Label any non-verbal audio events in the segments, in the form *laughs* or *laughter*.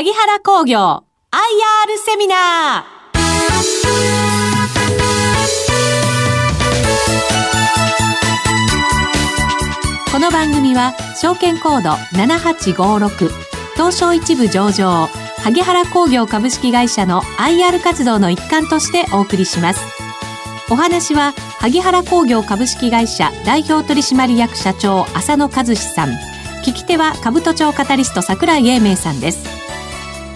萩原工業 IR セミナー。この番組は証券コード7856東証一部上場萩原工業株式会社の IR 活動の一環としてお送りします。お話は萩原工業株式会社代表取締役社長浅野和志さん。聞き手は兜町カタリスト桜井英明さんです。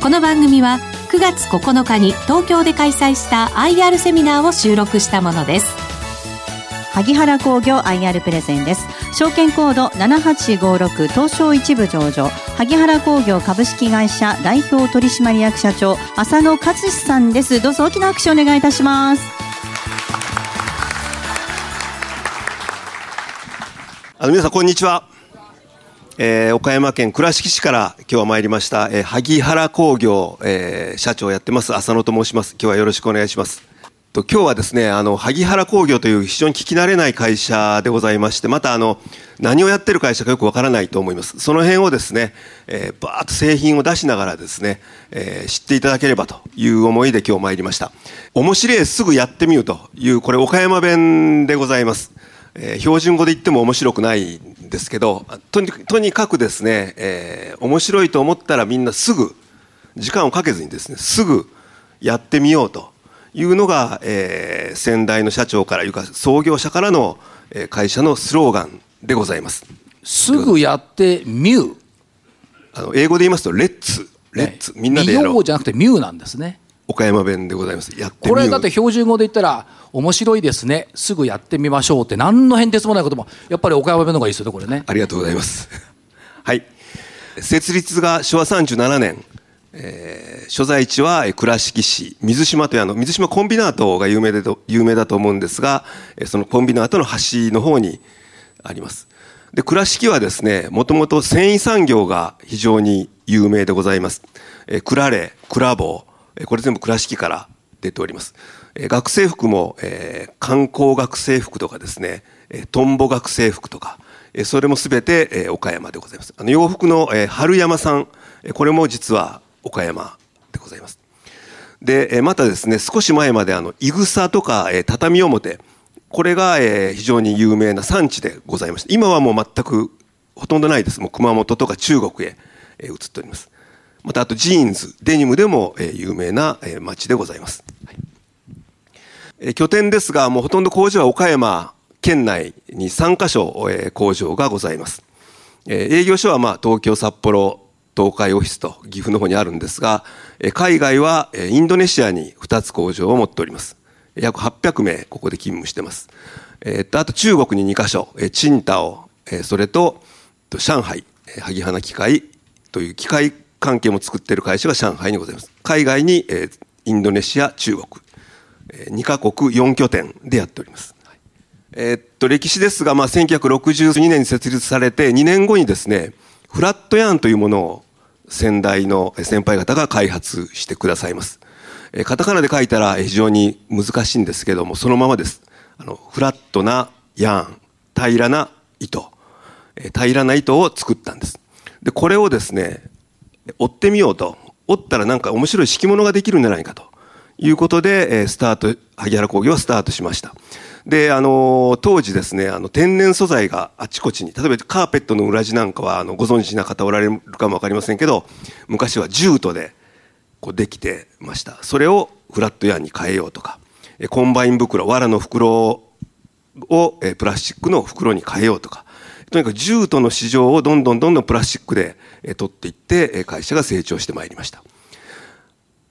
この番組は9月9日に東京で開催した IR セミナーを収録したものです。萩原工業 IR プレゼンです。証券コード7856東証一部上場。萩原工業株式会社代表取締役社長浅野勝志さんです。どうぞ大きな拍手お願いいたします。あの皆さんこんにちは、えー、岡山県倉敷市から今日は参りました、えー、萩原工業、えー、社長をやってます浅野と申します。今日はよろしくお願いします。と今日はですねあの萩原工業という非常に聞き慣れない会社でございましてまたあの何をやってる会社かよくわからないと思います。その辺をですね、えー、バーッと製品を出しながらですね、えー、知っていただければという思いで今日参りました。面白いすぐやってみるというこれ岡山弁でございます、えー、標準語で言っても面白くないですけどとにとにかくですね、えー、面白いと思ったらみんなすぐ時間をかけずにですねすぐやってみようというのが、えー、先代の社長からいうか創業者からの、えー、会社のスローガンでございます。すぐやってミューあの英語で言いますとレッツ。レッツ、みんなでやろう。じゃなくてミューなんですね岡山弁でございます。やってこれだって標準語で言ったら面白いですね。すぐやってみましょうって何の変哲もないこともやっぱり岡山弁の方がいいですよねこれね。ありがとうございます。*laughs* はい。設立が昭和37年。えー、所在地は倉敷市。水島というあの水島コンビナートが有名でと有名だと思うんですがそのコンビナートの端の方にあります。で倉敷はですねもともと繊維産業が非常に有名でございます、えー、クラレクラボーこれ全部倉敷から出ております、学生服も、えー、観光学生服とかですね、えー、トンボ学生服とかそれもすべて、えー、岡山でございますあの洋服の、えー、春山さんこれも実は岡山でございます。で、またですね、少し前まであの、いぐさとか、え畳表、これが、え非常に有名な産地でございまして、今はもう全くほとんどないです。もう熊本とか中国へ、え移っております。またあとジーンズ、デニムでも、え有名な、え町でございます。はいえ拠点ですが、もうほとんど工場は岡山県内に3カ所、え工場がございます。え営業所はまあ東京、札幌、東海オフィスと岐阜の方にあるんですが、海外はインドネシアに2つ工場を持っております。約800名ここで勤務してます。えー、あと中国に2カ所、チンタオ、それと上海、萩花機械という機械関係も作っている会社が上海にございます。海外にインドネシア、中国、2カ国4拠点でやっております。えー、っと、歴史ですが、まあ、1962年に設立されて2年後にですね、フラットヤーンというものを先代の先輩方が開発してくださいます。カタカナで書いたら非常に難しいんですけども、そのままです。あの、フラットなヤーン、平らな糸、平らな糸を作ったんです。で、これをですね、追ってみようと。折ったらなんか面白い敷物ができるんじゃないかということで、スタート、萩原工業はスタートしました。で、あの、当時ですね、あの、天然素材があちこちに、例えばカーペットの裏地なんかは、あの、ご存知な方おられるかもわかりませんけど、昔はジュートで、こう、できてました。それをフラットヤーンに変えようとか、コンバイン袋、藁の袋を、えプラスチックの袋に変えようとか、とにかくジュートの市場をどんどんどんどんプラスチックで、取っていって、会社が成長してまいりました。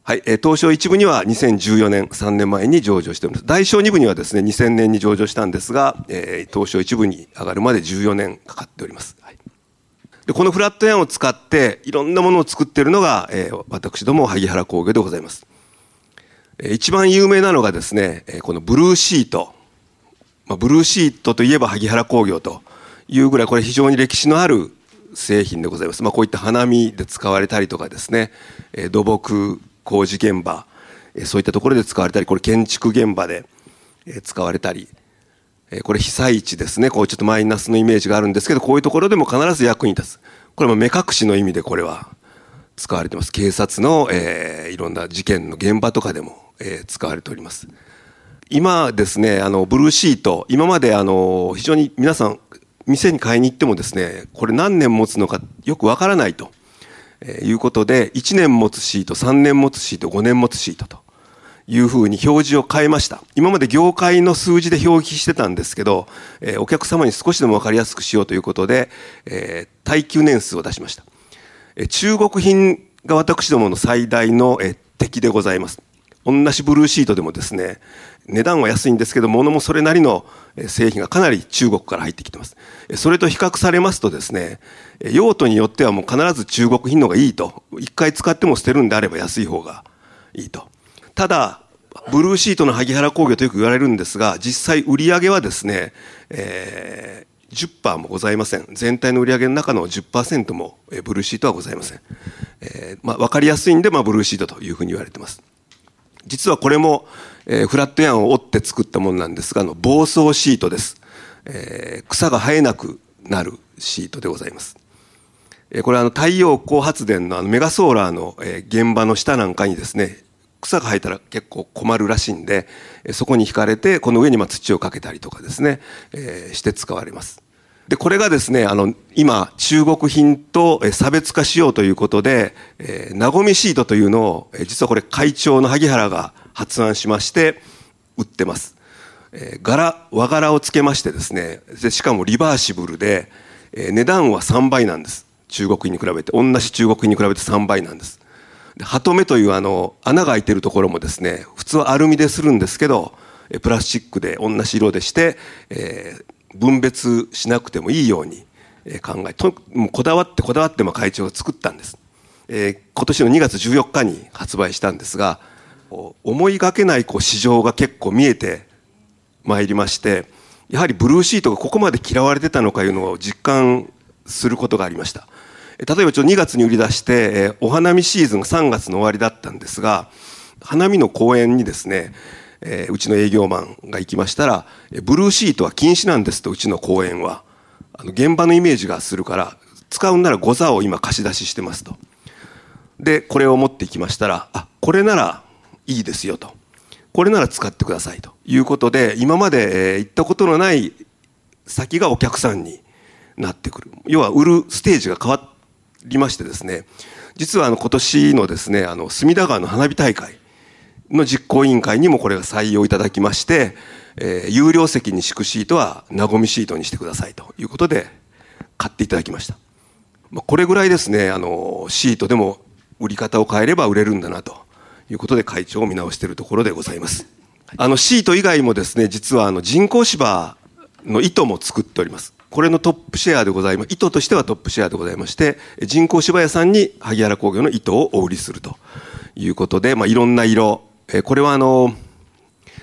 はい、東証一部には2014年、3年前に上場しております。大証二部にはですね、2000年に上場したんですが、え、東証一部に上がるまで14年かかっております。はい、でこのフラットヤンを使って、いろんなものを作っているのが、え、私ども萩原工業でございます。一番有名なのがですね、このブルーシート。まあ、ブルーシートといえば萩原工業というぐらい、これ非常に歴史のある製品でございます。まあ、こういった花見で使われたりとかですね、え、土木、工事現場。えそういったところで使われたりこれ建築現場でえ使われたり。えこれ被災地ですね。こうちょっとマイナスのイメージがあるんですけどこういうところでも必ず役に立つ。これも目隠しの意味でこれは使われてます。警察の、えー、いろんな事件の現場とかでも、えー、使われております。今ですねあのブルーシート。今まであの非常に皆さん店に買いに行ってもですねこれ何年持つのかよくわからないとえいうことで1年持つシート3年持つシート5年持つシートというふうに表示を変えました。今まで業界の数字で表記してたんですけど、えお客様に少しでも分かりやすくしようということで、え耐久年数を出しました、え中国品が私どもの最大の、え敵でございます。同じブルーシートでもですね値段は安いんですけど物もそれなりの製品がかなり中国から入ってきてます。それと比較されますとですね用途によってはもう必ず中国品のがいいと。一回使っても捨てるんであれば安い方がいいと。ただブルーシートの萩原工業とよく言われるんですが実際売り上げはですね、えー、10%もございません。全体の売り上げの中の10%もブルーシートはございません、えーまあ、分かりやすいんで、まあ、ブルーシートというふうに言われてます。実はこれも、えー、フラットヤンを折って作ったものなんですがあの防草シートです、えー、草が生えなくなるシートでございます。えこれはあの太陽光発電のあのメガソーラーのえ現場の下なんかにですね草が生えたら結構困るらしいんでそこに引かれてこの上にま土をかけたりとかですね、えー、して使われます。でこれがですねあの今中国品と差別化しようということで、えー、なごみシートというのを実はこれ会長の萩原が発案しまして売ってます、えー、柄和柄をつけましてですねでしかもリバーシブルで、えー、値段は3倍なんです。中国品に比べて。同じ中国品に比べて3倍なんです。鳩目というあの穴が開いてるところもですね普通はアルミでするんですけどプラスチックで同じ色でして、えー、分別しなくてもいいように考えともうこだわってこだわっても会長が作ったんです、え、今年の2月14日に発売したんですが思いがけないこう市場が結構見えてまいりましてやはりブルーシートがここまで嫌われてたのかいうのを実感することがありました。例えばちょ2月に売り出して、お花見シーズンが3月の終わりだったんですが花見の公園にですね、えうちの営業マンが行きましたらブルーシートは禁止なんですとうちの公園は。あの現場のイメージがするから使うんならゴザを今貸し出ししてますと。でこれを持ってきましたらあこれならいいですよと。これなら使ってくださいということで今まで行ったことのない先がお客さんになってくる。要は売るステージが変わりましてですね。実はあの今年のですねあの隅田川の花火大会の実行委員会にもこれが採用いただきまして、えー、有料席に敷くシートはなごみシートにしてくださいということで買っていただきました、まあ、これぐらいですねあのシートでも売り方を変えれば売れるんだなということで会長を見直しているところでございますあのシート以外もですね実はあの人工芝の糸も作っておりますこれのトップシェアでございます。糸としてはトップシェアでございまして、人工芝屋さんに萩原工業の糸をお売りするということで、まあ、いろんな色。えこれはあの、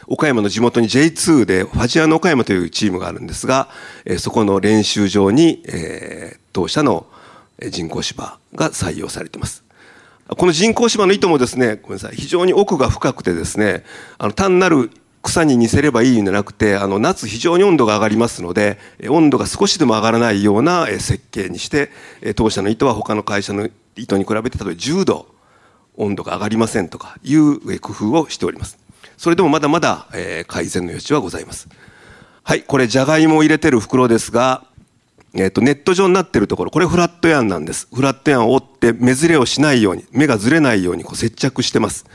岡山の地元に J2 でファジアの岡山というチームがあるんですが、えそこの練習場に、えー、当社の人工芝が採用されています。この人工芝の糸もですね、ごめんなさい、非常に奥が深くてですね、あの単なる草に似せればいいんじゃなくてあの夏非常に温度が上がりますので温度が少しでも上がらないような設計にして当社の糸は他の会社の糸に比べて例えば10度温度が上がりませんとかいう工夫をしております。それでもまだまだえ改善の余地はございます。はいこれじゃがいもを入れてる袋ですがえー、とネット状になってるところこれフラットヤンなんです。フラットヤンを折って目ずれをしないように目がずれないようにこう接着してます、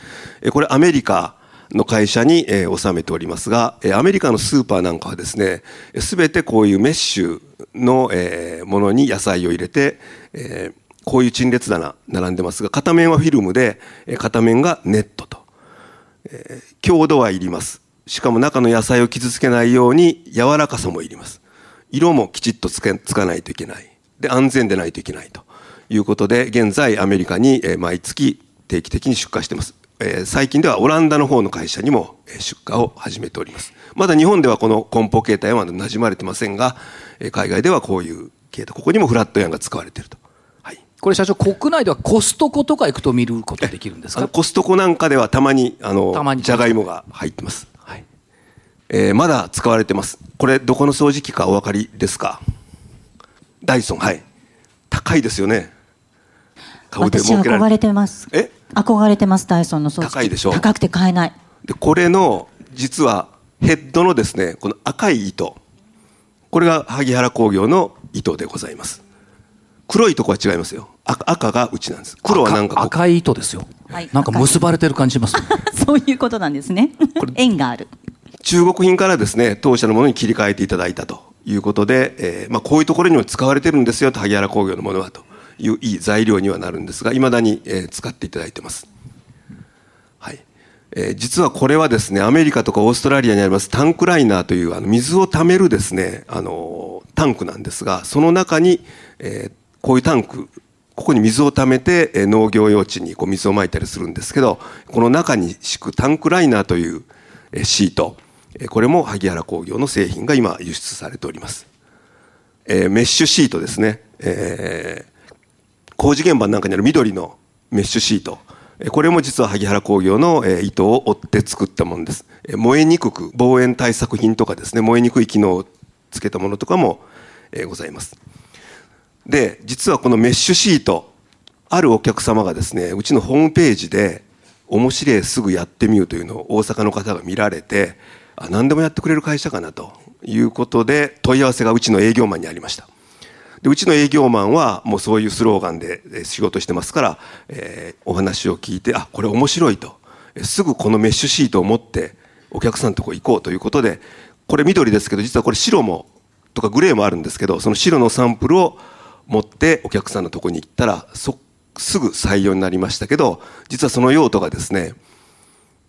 えこれアメリカの会社に、えー、納めておりますが、えー、アメリカのスーパーなんかはですね、すべてこういうメッシュの、えー、ものに野菜を入れて、えー、こういう陳列棚並んでますが、片面はフィルムで、片面がネットと。えー、強度はいります。しかも中の野菜を傷つけないように柔らかさもいります。色もきちっとつけつかないといけない。で、安全でないといけないということで、現在アメリカに毎月定期的に出荷してます。え最近ではオランダの方の会社にも出荷を始めておりますまだ日本ではこの梱包形態はまだ馴染まれてませんが海外ではこういう形態ここにもフラットヤンが使われているとこれ社長国内ではコストコとか行くと見ることできるんですか？コストコなんかではたまにあのじゃがいもが入ってます、はい。えー、まだ使われてます。これどこの掃除機かお分かりですか？ダイソン。はい。高いですよね。株で私儲けられ憧れてます。え？憧れてますダイソンの掃除機。高いでしょ？高くて買えない。でこれの実はヘッドのですねこの赤い糸。これが萩原工業の糸でございます黒いとこは違いますよ。赤赤がうちなんです。黒はなんか赤赤い糸ですよ、はい。なんか結ばれてる感じしますね。*laughs* そういうことなんですね。縁がある。中国品からですね当社のものに切り替えていただいたということで、えーまあ、こういうところにも使われてるんですよと萩原工業のものはといういい材料にはなるんですがいまだに、えー使っていただいてます、はい。えー実はこれはですねアメリカとかオーストラリアにありますタンクライナーというあの水を溜めるですねあのタンクなんですがその中に、えーこういうタンクここに水を溜めて農業用地にこう水をまいたりするんですけどこの中に敷くタンクライナーというシートこれも萩原工業の製品が今輸出されております、えーメッシュシートですね、えー工事現場なんかにある緑のメッシュシート。これも実は萩原工業の糸を折って作ったものです。燃えにくく防煙対策品とかですね燃えにくい機能をつけたものとかもございます。で実はこのメッシュシートあるお客様がですねうちのホームページで「面白いすぐやってみよう」というのを大阪の方が見られてあ何でもやってくれる会社かなということで問い合わせがうちの営業マンにありました。でうちの営業マンはもうそういうスローガンで仕事してますから、えーお話を聞いてあこれ面白いと。すぐこのメッシュシートを持ってお客さんのとこ行こうということでこれ緑ですけど実はこれ白もとかグレーもあるんですけどその白のサンプルを持ってお客さんのとこに行ったらそすぐ採用になりましたけど実はその用途がですね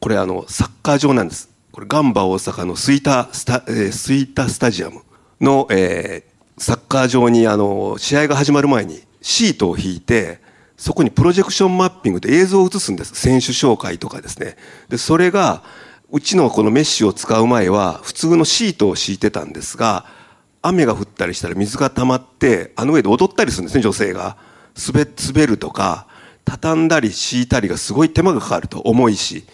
これあのサッカー場なんです。これガンバ大阪のスイタスタ、えースイタスタジアムの、えーサッカー場にあの試合が始まる前にシートを引いてそこにプロジェクションマッピングで映像を映すんです。選手紹介とかですね。でそれがうちのこのメッシュを使う前は普通のシートを敷いてたんですが雨が降ったりしたら水が溜まってあの上で踊ったりするんですね女性が。滑滑るとか畳んだり敷いたりがすごい手間がかかると重いし。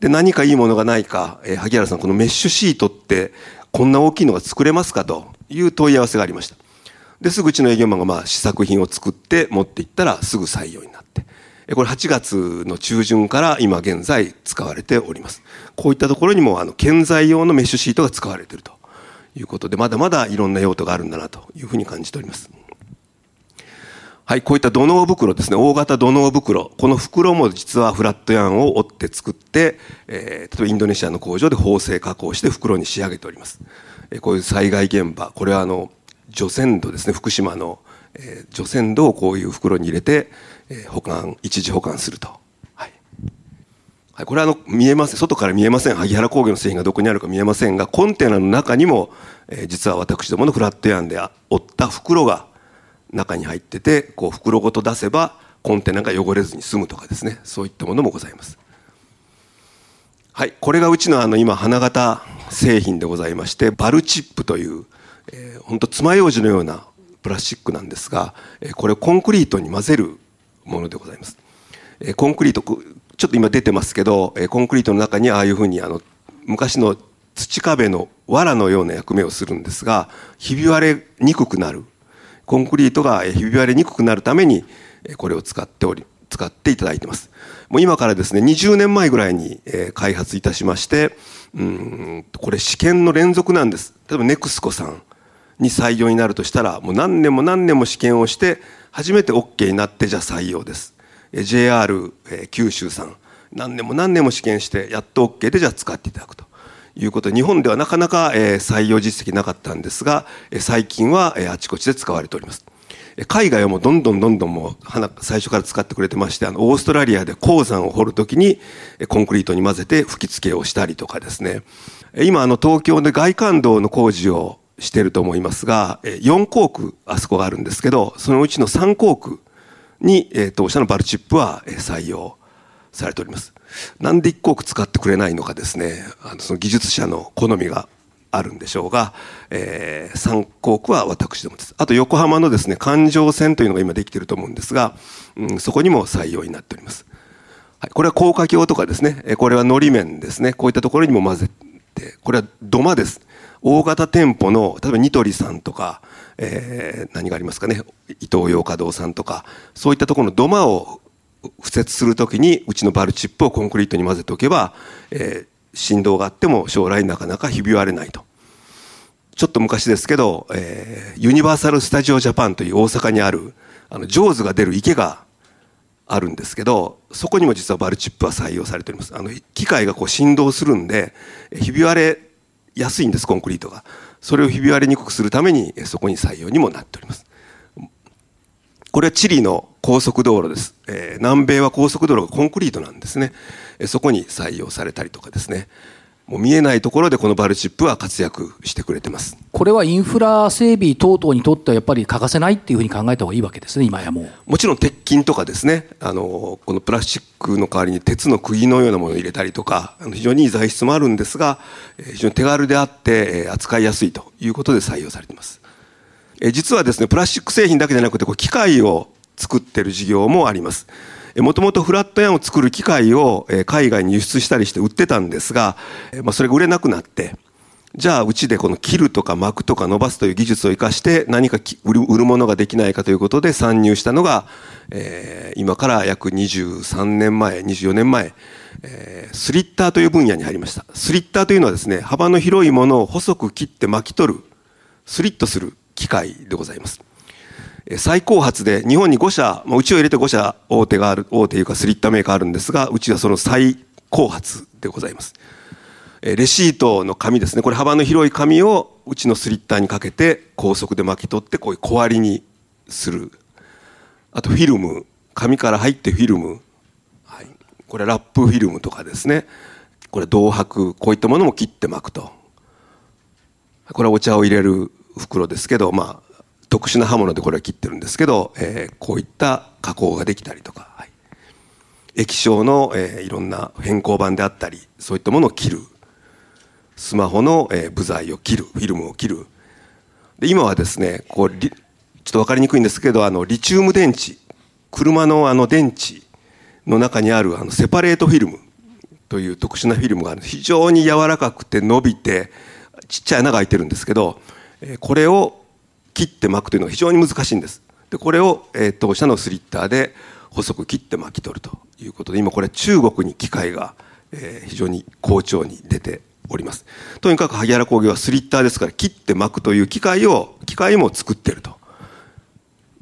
で何かいいものがないか、えー萩原さんこのメッシュシートってこんな大きいのが作れますかという問い合わせがありました。ですぐうちの営業マンがまあ試作品を作って持っていったらすぐ採用になって。これ8月の中旬から今現在使われております。こういったところにもあの建材用のメッシュシートが使われていると。いうことでまだまだいろんな用途があるんだなというふうに感じておりますはい、こういった土の袋ですね、大型土の袋。この袋も実はフラットヤンを折って作って、えー例えばインドネシアの工場で縫製加工して袋に仕上げております。えーこういう災害現場、これはあの、除染土ですね、福島の、えー除染土をこういう袋に入れて、えー保管、一時保管すると。はい。これはあの見えません。外から見えません。萩原工業の製品がどこにあるか見えませんがコンテナの中にも、えー実は私どものフラットヤンで折った袋が中に入っててこう袋ごと出せばコンテナが汚れずに済むとかですね。そういったものもございます。はいこれがうちのあの今花形製品でございましてバルチップという、えー、ほんと爪楊枝のようなプラスチックなんですが、えーこれをコンクリートに混ぜるものでございます。えコンクリートちょっと今出てますけど、えーコンクリートの中にああいうふうにあの昔の土壁の藁のような役目をするんですがひび割れにくくなる。コンクリートがひび割れにくくなるためにこれを使っており使っていただいてます。もう今からですね20年前ぐらいに開発いたしましてうんこれ試験の連続なんです。例えばネクスコさんに採用になるとしたらもう何年も何年も試験をして初めて OK になってじゃあ採用です。JR 九州さん。何年も何年も試験してやっと OK でじゃあ使っていただくと。いうことで日本ではなかなか採用実績なかったんですが最近はあちこちで使われております。海外はもうどんどんどんどんもう最初から使ってくれてましてあのオーストラリアで鉱山を掘るときにコンクリートに混ぜて吹き付けをしたりとかですね。今あの東京で外環道の工事をしてると思いますが4工区あそこがあるんですけどそのうちの3工区に、えー当社のバルチップは、えー採用されております。なんで1工区使ってくれないのかですね、あのその技術者の好みがあるんでしょうが、えー、3工区は私どもです。あと横浜のですね、環状線というのが今できていると思うんですが、うん、そこにも採用になっております。はい、これは高架橋とかですね、えーこれはのり面ですね、こういったところにも混ぜて、これは土間です。大型店舗の、例えばニトリさんとか、えー、何がありますかね、伊東洋華堂さんとか、そういったところの土間を敷設するときに、うちのバルチップをコンクリートに混ぜておけば、えー、振動があっても将来なかなかひび割れないと。ちょっと昔ですけど、えー、ユニバーサル・スタジオ・ジャパンという大阪にある、あの、ジョーズが出る池があるんですけど、そこにも実はバルチップは採用されております。あの、機械がこう振動するんで、ひび割れやすいんです、コンクリートが。それをひび割れにくくするために、そこに採用にもなっております。これはチリの高速道路です。えー、南米は高速道路がコンクリートなんですね。そこに採用されたりとかですね。もう見えないところでこのバルチップは活躍してくれてます。これはインフラ整備等々にとってはやっぱり欠かせないっていうふうに考えた方がいいわけですね、今やもう。もちろん鉄筋とかですね、あの、このプラスチックの代わりに鉄の釘のようなものを入れたりとか、非常にいい材質もあるんですが、非常に手軽であって扱いやすいということで採用されています。実はですね、プラスチック製品だけじゃなくて、こう機械を作ってる事業もあります。もともとフラットヤンを作る機械を海外に輸出したりして売ってたんですが、まあ、それが売れなくなって、じゃあうちでこの切るとか巻くとか伸ばすという技術を生かして何か売る売るものができないかということで参入したのが、えー、今から約23年前、24年前、えー、スリッターという分野に入りました。スリッターというのはですね、幅の広いものを細く切って巻き取る、スリットする機械でございます。最高発で日本に5社、まあ、うちを入れて5社大手がある、大手いうかスリッタメーカーあるんですが、うちはその最高発でございます。レシートの紙ですね。これ幅の広い紙をうちのスリッターにかけて高速で巻き取ってこういう小割りにする。あとフィルム。紙から入ってフィルム。はい。これラップフィルムとかですね。これ銅箔。こういったものも切って巻くと。これはお茶を入れる袋ですけど、まあ、特殊な刃物でこれは切ってるんですけど、えー、こういった加工ができたりとか、はい、液晶の、えー、いろんな変更板であったりそういったものを切る。スマホの、えー、部材を切るフィルムを切る。で今はですねこうちょっと分かりにくいんですけどあのリチウム電池。車のあの電池の中にあるあのセパレートフィルムという特殊なフィルムが非常に柔らかくて伸びてちっちゃい穴が開いてるんですけどこれを切って巻くというのが非常に難しいんです。でこれを、えー、当社のスリッターで細く切って巻き取るということで今これ中国に機械が、えー、非常に好調に出ております。とにかく萩原工業はスリッターですから切って巻くという機械を機械も作っていると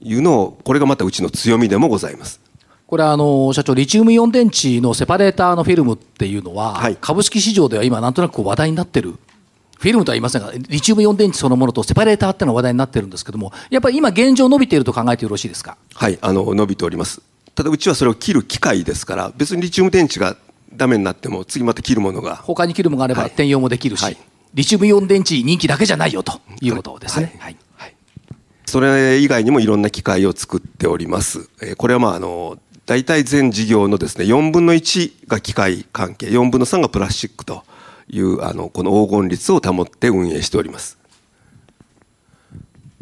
いうのをこれがまたうちの強みでもございます。これあの社長リチウムイオン電池のセパレーターのフィルムっていうのは、はい、株式市場では今なんとなく話題になってるフィルムとは言いませんが、リチウムイオン電池そのものとセパレーターっていうのが話題になってるんですけども、やっぱり今現状伸びていると考えてよろしいですか？はい、あの、伸びております。ただうちはそれを切る機械ですから、別にリチウム電池がダメになっても、次また切るものが。他に切るものがあれば転用もできるし、はい、リチウムイオン電池人気だけじゃないよということですね。はい、はい、それ以外にもいろんな機械を作っております。これはまあ、あの、大体全事業のですね、4分の1が機械関係、4分の3がプラスチックと。いうあのこの黄金率を保って運営しております。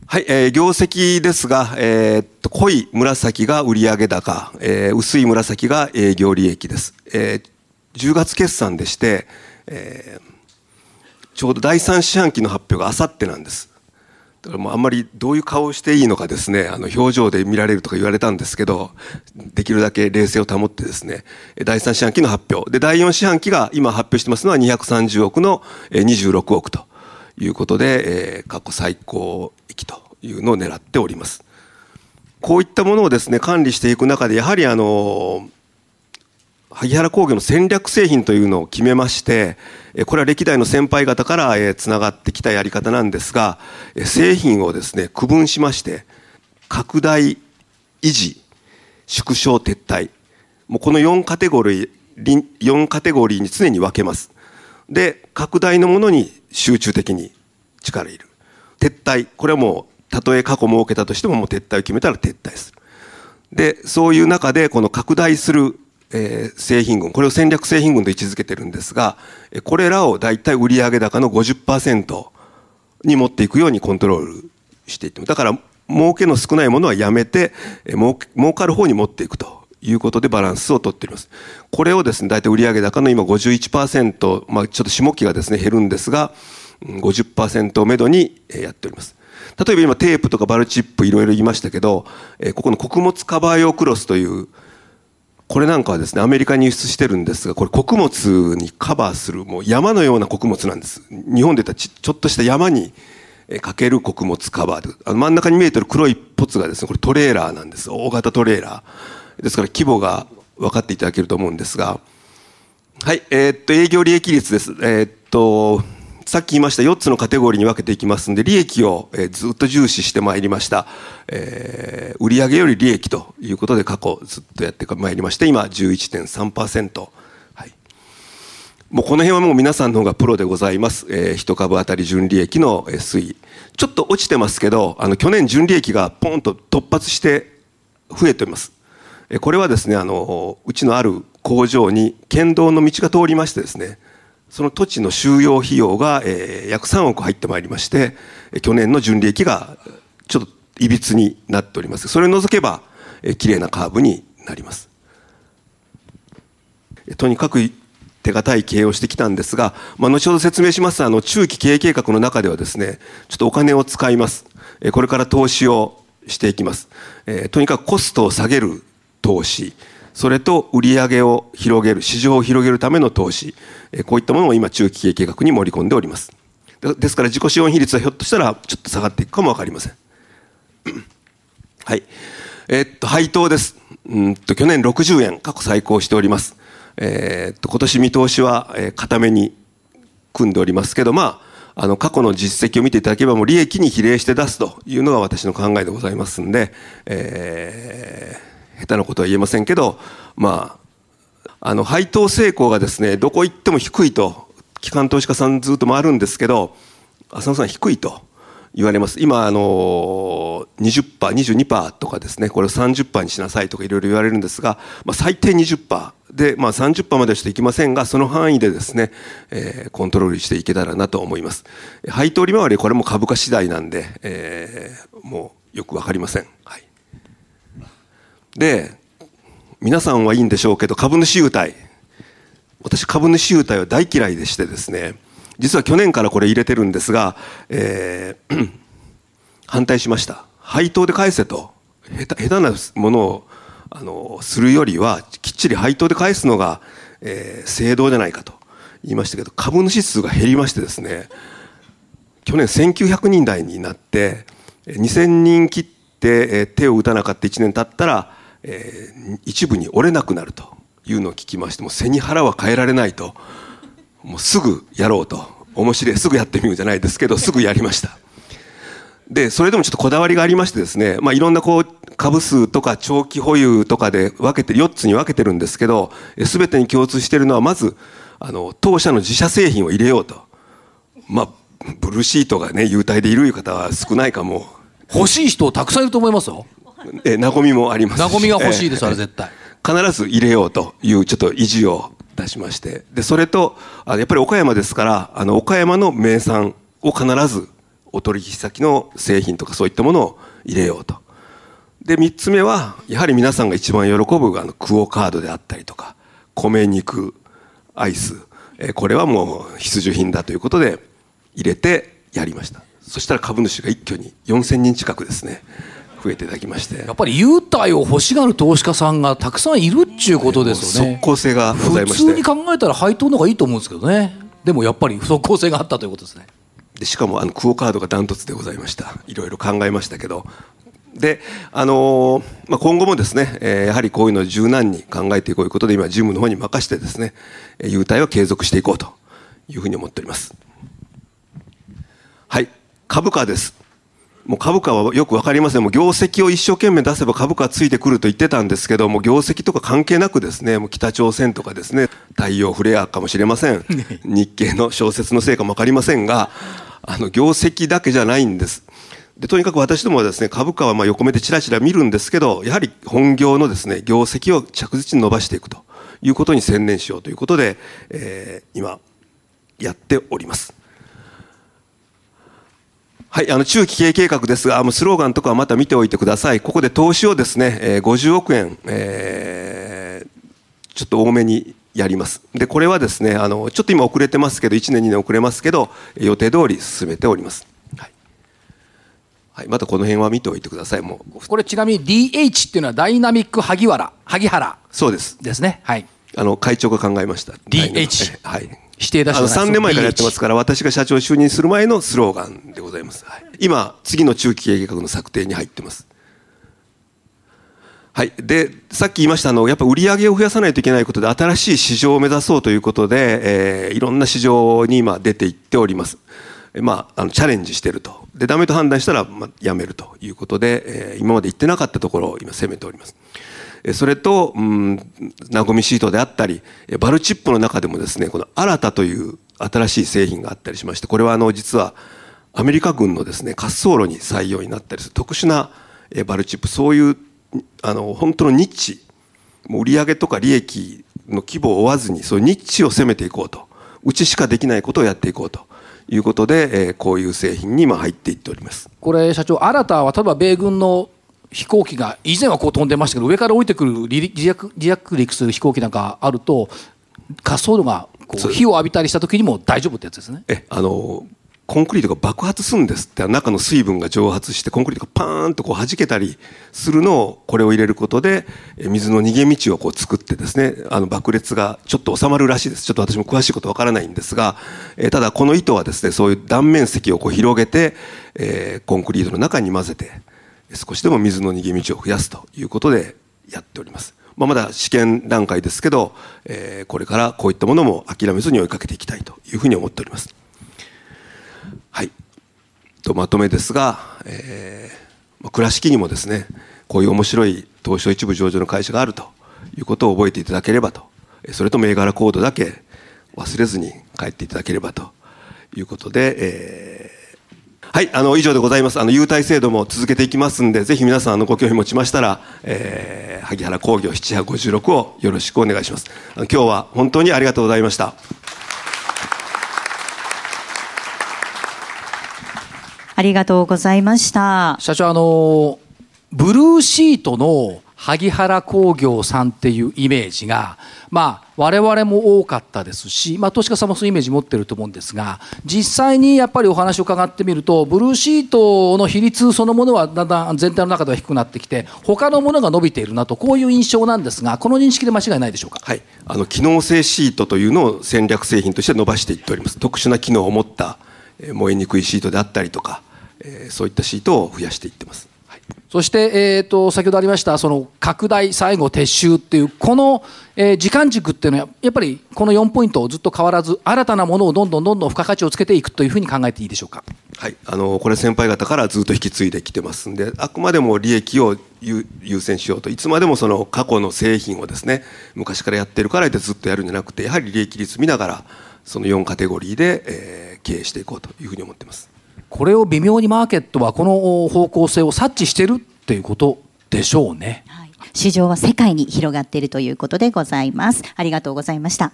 はい、えー、業績ですが、えー、っと濃い紫が売上高、えー、薄い紫が営業利益です。えー、10月決算でして、えー、ちょうど第3四半期の発表があさってなんです。もうあんまりどういう顔をしていいのかですね、あの表情で見られるとか言われたんですけど、できるだけ冷静を保ってですね、第3四半期の発表。で、第4四半期が今発表してますのは230億の26億ということで、え、過去最高益というのを狙っております。こういったものをですね、管理していく中で、やはりあの、萩原工業の戦略製品というのを決めまして、これは歴代の先輩方からつながってきたやり方なんですが、製品をですね、区分しまして、拡大、維持、縮小、撤退。もうこの4カテゴリー、4カテゴリーに常に分けます。で、拡大のものに集中的に力入れる。撤退。これはもう、たとえ過去設けたとしてももう撤退を決めたら撤退する。で、そういう中で、この拡大するえー、製品群、これを戦略製品群と位置づけてるんですが、これらを大体売上高の50%に持っていくようにコントロールしていってだから、儲けの少ないものはやめて、儲儲かる方に持っていくということでバランスをとっています。これをですね、大体売上高の今51%、まあちょっと下期がですね、減るんですが、50%をめどにやっております。例えば今テープとかバルチップいろいろ言いましたけど、ここの穀物カバー用クロスというこれなんかはですねアメリカに輸出してるんですがこれ穀物にカバーするもう山のような穀物なんです。日本で言ったらちちょっとした山にかける穀物カバーであの真ん中に見えてる黒いポツがですねこれトレーラーなんです。大型トレーラー。ですから規模が分かっていただけると思うんですが。はいえー、っと営業利益率です。えー、っとさっき言いました4つのカテゴリーに分けていきますんで利益をずっと重視してまいりました、えー、売上より利益ということで過去ずっとやってまいりまして今11.3%はい。もうこの辺はもう皆さんの方がプロでございます、えー、1株当たり純利益の推移。ちょっと落ちてますけどあの去年純利益がポンと突発して増えておりますこれはですねあのうちのある工場に県道の道が通りましてですねその土地の収容費用が、えー、約3億入ってまいりまして去年の純利益がちょっといびつになっております。それを除けば、えー、綺麗なカーブになります。とにかく手堅い経営をしてきたんですが、まあ、後ほど説明しますあの中期経営計画の中ではですねちょっとお金を使います。これから投資をしていきます、えー、とにかくコストを下げる投資。それと売上を広げる市場を広げるための投資。こういったものを今中期経営計画に盛り込んでおります。ですから自己資本比率はひょっとしたらちょっと下がっていくかも分かりません。*clears throat* はい。えー、っと配当です。うんと去年60円過去最高しております。えー、っと今年見通しは、えー、固めに組んでおりますけどまああの過去の実績を見ていただければもう利益に比例して出すというのが私の考えでございますんで、えー、下手なことは言えませんけど、まあ、あの配当成功がですねどこ行っても低いと機関投資家さんずっと回るんですけど浅野さん低いと言われます。今あの 20%22% とかですねこれを30%にしなさいとかいろいろ言われるんですが、まあ、最低20%で、まあ、30%まではしていきませんがその範囲でですね、えー、コントロールしていけたらなと思います。配当利回りこれも株価次第なんで、えー、もうよく分かりません、はい。で皆さんはいいんでしょうけど株主優待。私株主優待は大嫌いでしてですね。実は去年からこれ入れてるんですが、えー、*clears throat* 反対しました。配当で返せと。下手下手なものをあのするよりはきっちり配当で返すのが、えー、正道じゃないかと言いましたけど株主数が減りましてですね。去年1900人台になって2000人切って手を打たなかった1年経ったらえー、一部に折れなくなるというのを聞きましても背に腹は変えられないと。もうすぐやろうと。面白い。すぐやってみるじゃないですけど *laughs* すぐやりました。でそれでもちょっとこだわりがありましてですね、まあ、いろんなこう株数とか長期保有とかで分けて4つに分けてるんですけど全てに共通しているのはまずあの当社の自社製品を入れようと。まあブルーシートがね優待でいる方は少ないかも。欲しい人たくさんいると思いますよ *laughs* えー、和みもあります。和みが欲しいです、*laughs* えー、あれ絶対。必ず入れようというちょっと意地を出しまして。でそれとあやっぱり岡山ですからあの岡山の名産を必ずお取引先の製品とかそういったものを入れようと。で3つ目はやはり皆さんが一番喜ぶあのクオ・カードであったりとか米肉アイス、えー、これはもう必需品だということで入れてやりました。そしたら株主が一挙に4000人近くですね増えていただきまして。やっぱり優待を欲しがる投資家さんがたくさんいるっちゅうことですよね。即効性がございまして。普通に考えたら配当の方がいいと思うんですけどね。でもやっぱり即効性があったということですね。でしかもあのクオ・カードがダントツでございました。いろいろ考えましたけど。であのー、まあ、今後もですね、えー、やはりこういうのを柔軟に考えていこうということで今事務の方に任せてですね優待は継続していこうというふうに思っております。はい。株価ですもう株価はよく分かりません、もう業績を一生懸命出せば株価はついてくると言ってたんですけど、もう業績とか関係なくですね、もう北朝鮮とかですね、太陽フレアかもしれません、*laughs* 日経の小説のせいかも分かりませんが、あの業績だけじゃないんです。でとにかく私どもはですね株価はまあ横目でちらちら見るんですけどやはり本業のですね業績を着実に伸ばしていくということに専念しようということで、えー、今やっております。はい、あの中期経営計画ですが、もうスローガンとかはまた見ておいてください。ここで投資をですね、えー、50億円、えー、ちょっと多めにやります。で、これはですね、あの、ちょっと今遅れてますけど、1年2年遅れますけど、予定通り進めております。はい。はい、またこの辺は見ておいてください。もう。これちなみに DH っていうのはダイナミック萩原、萩原。そうです。ですね。はい。あの、会長が考えました。DH。はい。指定出しの3年前からやってますから、私が社長就任する前のスローガンでございます。はい、今、次の中期計画の策定に入ってます。はい。で、さっき言いましたあの、やっぱ売り上げを増やさないといけないことで、新しい市場を目指そうということで、えー、いろんな市場に今出ていっております。まあ、あのチャレンジしてると。で、ダメと判断したら、まあ、やめるということで、えー、今まで行ってなかったところを今攻めております。それと、うん、ナゴミシートであったり、バルチップの中でもですね、この新たという新しい製品があったりしまして、これはあの、実はアメリカ軍のですね、滑走路に採用になったりする特殊なバルチップ、そういうあの本当のニッチもう売上とか利益の規模を追わずにそういうニッチを攻めていこうとうちしかできないことをやっていこうということで、えー、こういう製品に今入っていっております。これ社長新たは例えば米軍の飛行機が以前はこう飛んでましたけど上から降りてくる自着陸する飛行機なんかあると滑走路がこう火を浴びたりした時にも大丈夫ってやつですね。えあのコンクリートが爆発するんですって中の水分が蒸発してコンクリートがパーンとこう弾けたりするのをこれを入れることで水の逃げ道をこう作ってですねあの爆裂がちょっと収まるらしいです。ちょっと私も詳しいことわからないんですが、えただこの糸はですねそういう断面積をこう広げて、えー、コンクリートの中に混ぜて少しでも水の逃げ道を増やすということでやっております。まあ、まだ試験段階ですけど、えー、これからこういったものも諦めずに追いかけていきたいというふうに思っております。はい。とまとめですが、えー、倉敷にもですね、こういう面白い東証一部上場の会社があるということを覚えていただければと、それと銘柄コードだけ忘れずに帰っていただければということで、えー、はい、あの、以上でございます。あの、優待制度も続けていきますんで、ぜひ皆さん、あの、ご興味持ちましたら、えー、萩原工業7856をよろしくお願いします。今日は本当にありがとうございました。ありがとうございました社長あのブルーシートの萩原工業さんっていうイメージが、まあ、我々も多かったですし、まあ、投資家さんもそういうイメージ持ってると思うんですが実際にやっぱりお話を伺ってみるとブルーシートの比率そのものはだんだん全体の中では低くなってきて他のものが伸びているなとこういう印象なんですがこの認識で間違いないでしょうか、はい、あの機能性シートというのを戦略製品として伸ばしていっております。特殊な機能を持った燃えにくいシートであったりとか、そういったシートを増やしていってます。そして、えーと、先ほどありましたその拡大最後撤収っていうこの、えー、時間軸っていうのはやっぱりこの4ポイントをずっと変わらず新たなものをどんどんどんどん付加価値をつけていくというふうに考えていいでしょうか？はい、あのこれ先輩方からずっと引き継いできてますんであくまでも利益を優先しようといつまでもその過去の製品をですね昔からやってるからでずっとやるんじゃなくてやはり利益率見ながらその4カテゴリーで、えー、経営していこうというふうに思ってます。これを微妙にマーケットはこの方向性を察知してるっていうことでしょうね。はい市場は世界に広がっているということでございます。ありがとうございました。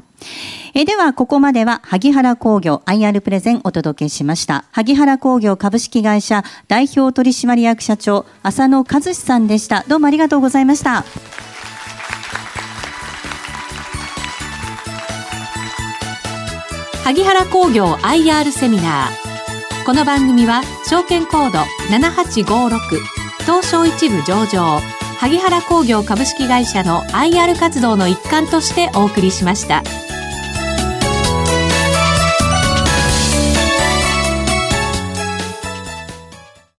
えでは、ここまでは、萩原工業 IR プレゼンお届けしました。萩原工業株式会社代表取締役社長、浅野和志さんでした。どうもありがとうございました。萩原工業 IR セミナー。この番組は証券コード7856東証一部上場萩原工業株式会社の IR 活動の一環としてお送りしました。